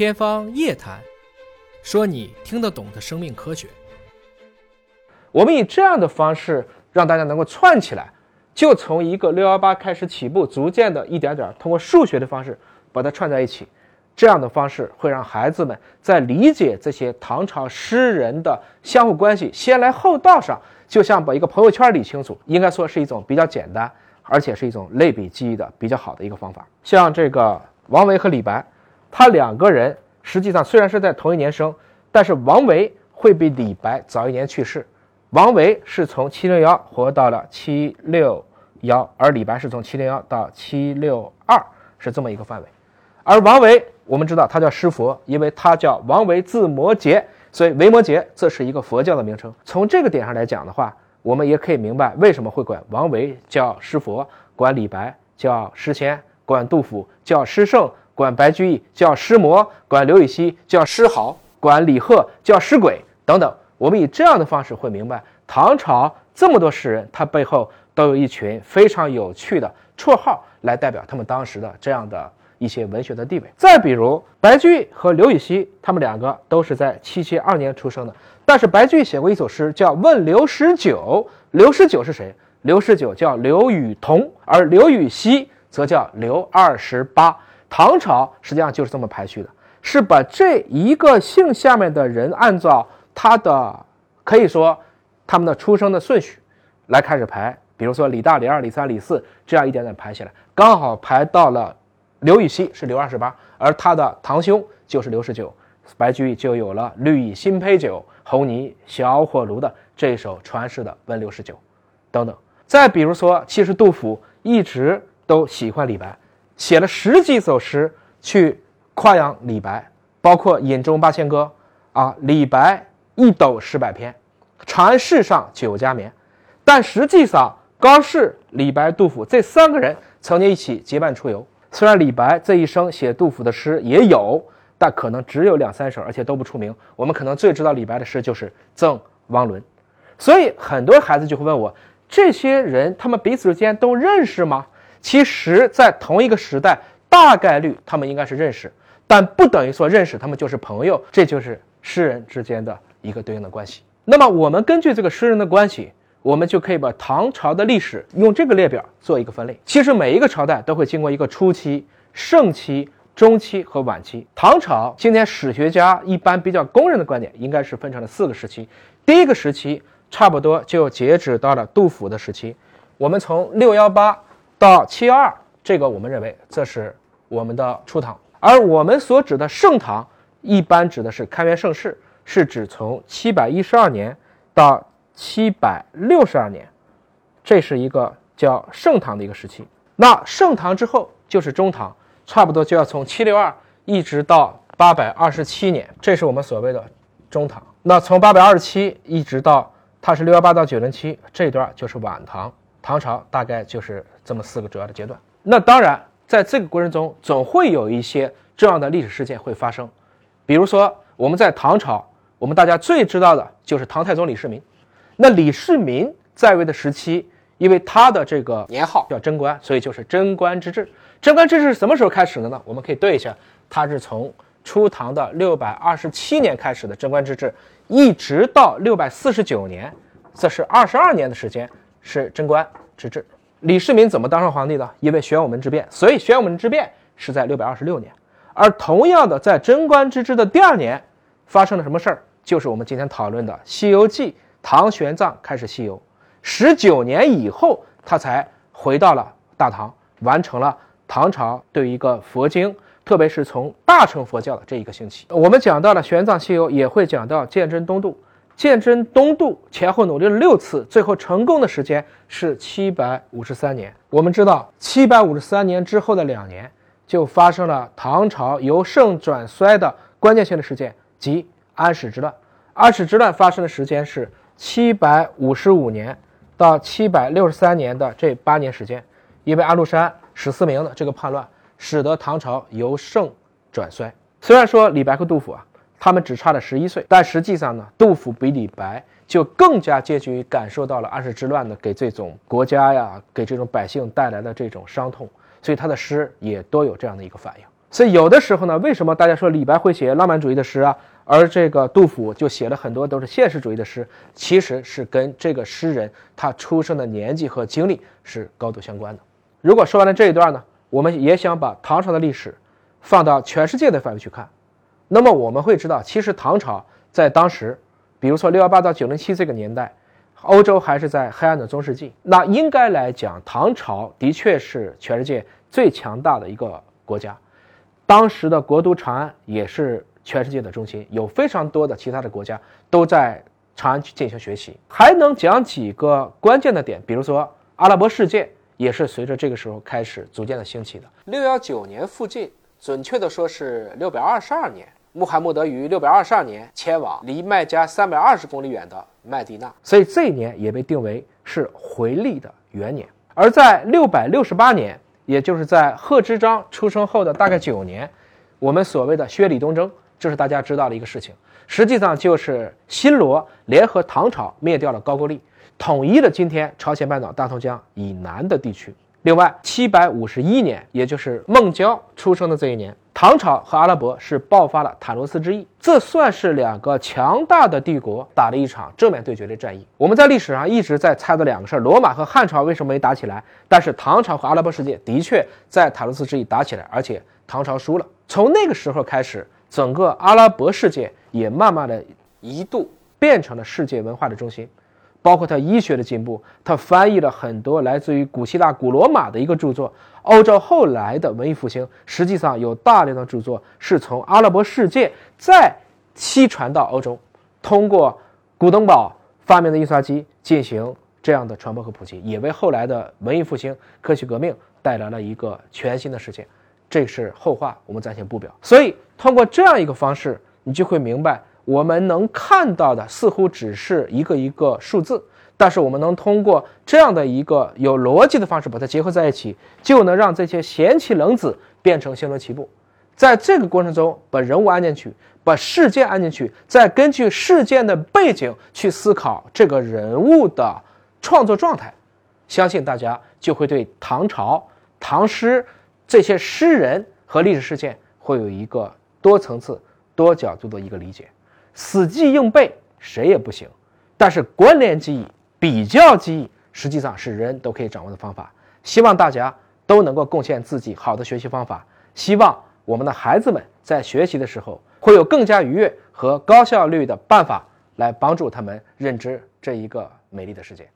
天方夜谭，说你听得懂的生命科学。我们以这样的方式让大家能够串起来，就从一个六幺八开始起步，逐渐的一点点通过数学的方式把它串在一起。这样的方式会让孩子们在理解这些唐朝诗人的相互关系、先来后到上，就像把一个朋友圈理清楚，应该说是一种比较简单，而且是一种类比记忆的比较好的一个方法。像这个王维和李白，他两个人实际上虽然是在同一年生，但是王维会比李白早一年去世。王维是从七零幺活到了七六幺，而李白是从七零幺到七六二，是这么一个范围。而王维，我们知道他叫诗佛，因为他叫王维字摩诘，所以维摩诘这是一个佛教的名称。从这个点上来讲的话，我们也可以明白为什么会管王维叫诗佛，管李白叫诗仙，管杜甫叫诗圣，管白居易叫诗魔，管刘禹锡叫诗豪，管李贺叫诗鬼等等。我们以这样的方式会明白，唐朝这么多诗人，他背后都有一群非常有趣的绰号来代表他们当时的这样的。一些文学的地位。再比如白居易和刘禹锡，他们两个都是在七七二年出生的。但是白居易写过一首诗叫《问刘十九》，刘十九是谁？刘十九叫刘禹同，而刘禹锡则叫刘二十八。唐朝实际上就是这么排序的，是把这一个姓下面的人按照他的可以说他们的出生的顺序来开始排。比如说李大、李二、李三、李四，这样一点点排起来，刚好排到了。刘禹锡是刘二十八，而他的堂兄就是刘十九，白居易就有了“绿蚁新醅酒，红泥小火炉”的这首传世的《问刘十九》，等等。再比如说，其实杜甫一直都喜欢李白，写了十几首诗去夸扬李白，包括《饮中八仙歌》啊，“李白一斗诗百篇，长安世上酒家眠”。但实际上，高适、李白、杜甫这三个人曾经一起结伴出游。虽然李白这一生写杜甫的诗也有，但可能只有两三首，而且都不出名。我们可能最知道李白的诗就是《赠汪伦》，所以很多孩子就会问我：这些人他们彼此之间都认识吗？其实，在同一个时代，大概率他们应该是认识，但不等于说认识他们就是朋友。这就是诗人之间的一个对应的关系。那么，我们根据这个诗人的关系。我们就可以把唐朝的历史用这个列表做一个分类。其实每一个朝代都会经过一个初期、盛期、中期和晚期。唐朝今天史学家一般比较公认的观点，应该是分成了四个时期。第一个时期差不多就截止到了杜甫的时期。我们从六幺八到七幺二，这个我们认为这是我们的初唐。而我们所指的盛唐，一般指的是开元盛世，是指从七百一十二年到。七百六十二年，这是一个叫盛唐的一个时期。那盛唐之后就是中唐，差不多就要从七六二一直到八百二十七年，这是我们所谓的中唐。那从八百二十七一直到它是六幺八到九零七这段就是晚唐。唐朝大概就是这么四个主要的阶段。那当然，在这个过程中，总会有一些重要的历史事件会发生。比如说，我们在唐朝，我们大家最知道的就是唐太宗李世民。那李世民在位的时期，因为他的这个年号叫贞观，所以就是贞观之治。贞观之治是什么时候开始的呢？我们可以对一下，它是从初唐的六百二十七年开始的贞观之治，一直到六百四十九年，这是二十二年的时间是贞观之治。李世民怎么当上皇帝的？因为玄武门之变，所以玄武门之变是在六百二十六年。而同样的，在贞观之治的第二年，发生了什么事儿？就是我们今天讨论的《西游记》。唐玄奘开始西游，十九年以后，他才回到了大唐，完成了唐朝对于一个佛经，特别是从大乘佛教的这一个兴起。我们讲到了玄奘西游，也会讲到鉴真东渡。鉴真东渡前后努力了六次，最后成功的时间是七百五十三年。我们知道，七百五十三年之后的两年，就发生了唐朝由盛转衰的关键性的事件，即安史之乱。安史之乱发生的时间是。七百五十五年到七百六十三年的这八年时间，因为安禄山、史思明的这个叛乱，使得唐朝由盛转衰。虽然说李白和杜甫啊，他们只差了十一岁，但实际上呢，杜甫比李白就更加接近于感受到了安史之乱的给这种国家呀、给这种百姓带来的这种伤痛，所以他的诗也多有这样的一个反应。所以有的时候呢，为什么大家说李白会写浪漫主义的诗啊，而这个杜甫就写了很多都是现实主义的诗，其实是跟这个诗人他出生的年纪和经历是高度相关的。如果说完了这一段呢，我们也想把唐朝的历史放到全世界的范围去看，那么我们会知道，其实唐朝在当时，比如说六幺八到九零七这个年代，欧洲还是在黑暗的中世纪，那应该来讲，唐朝的确是全世界最强大的一个国家。当时的国都长安也是全世界的中心，有非常多的其他的国家都在长安去进行学习。还能讲几个关键的点，比如说阿拉伯世界也是随着这个时候开始逐渐的兴起的。六幺九年附近，准确的说是六百二十二年，穆罕默德于六百二十二年迁往离麦加三百二十公里远的麦地那，所以这一年也被定为是回历的元年。而在六百六十八年。也就是在贺知章出生后的大概九年，我们所谓的薛李东征，这是大家知道的一个事情。实际上就是新罗联合唐朝灭掉了高句丽，统一了今天朝鲜半岛大同江以南的地区。另外，七百五十一年，也就是孟郊出生的这一年，唐朝和阿拉伯是爆发了塔罗斯之役，这算是两个强大的帝国打了一场正面对决的战役。我们在历史上一直在猜的两个事儿：罗马和汉朝为什么没打起来？但是唐朝和阿拉伯世界的确在塔罗斯之役打起来，而且唐朝输了。从那个时候开始，整个阿拉伯世界也慢慢的一度变成了世界文化的中心。包括他医学的进步，他翻译了很多来自于古希腊、古罗马的一个著作。欧洲后来的文艺复兴，实际上有大量的著作是从阿拉伯世界再西传到欧洲，通过古登堡发明的印刷机进行这样的传播和普及，也为后来的文艺复兴、科学革命带来了一个全新的世界。这是后话，我们暂且不表。所以，通过这样一个方式，你就会明白。我们能看到的似乎只是一个一个数字，但是我们能通过这样的一个有逻辑的方式把它结合在一起，就能让这些闲棋冷子变成星罗棋布。在这个过程中，把人物安进去，把事件安进去，再根据事件的背景去思考这个人物的创作状态，相信大家就会对唐朝、唐诗这些诗人和历史事件会有一个多层次、多角度的一个理解。死记硬背谁也不行，但是关联记忆、比较记忆实际上是人都可以掌握的方法。希望大家都能够贡献自己好的学习方法，希望我们的孩子们在学习的时候会有更加愉悦和高效率的办法来帮助他们认知这一个美丽的世界。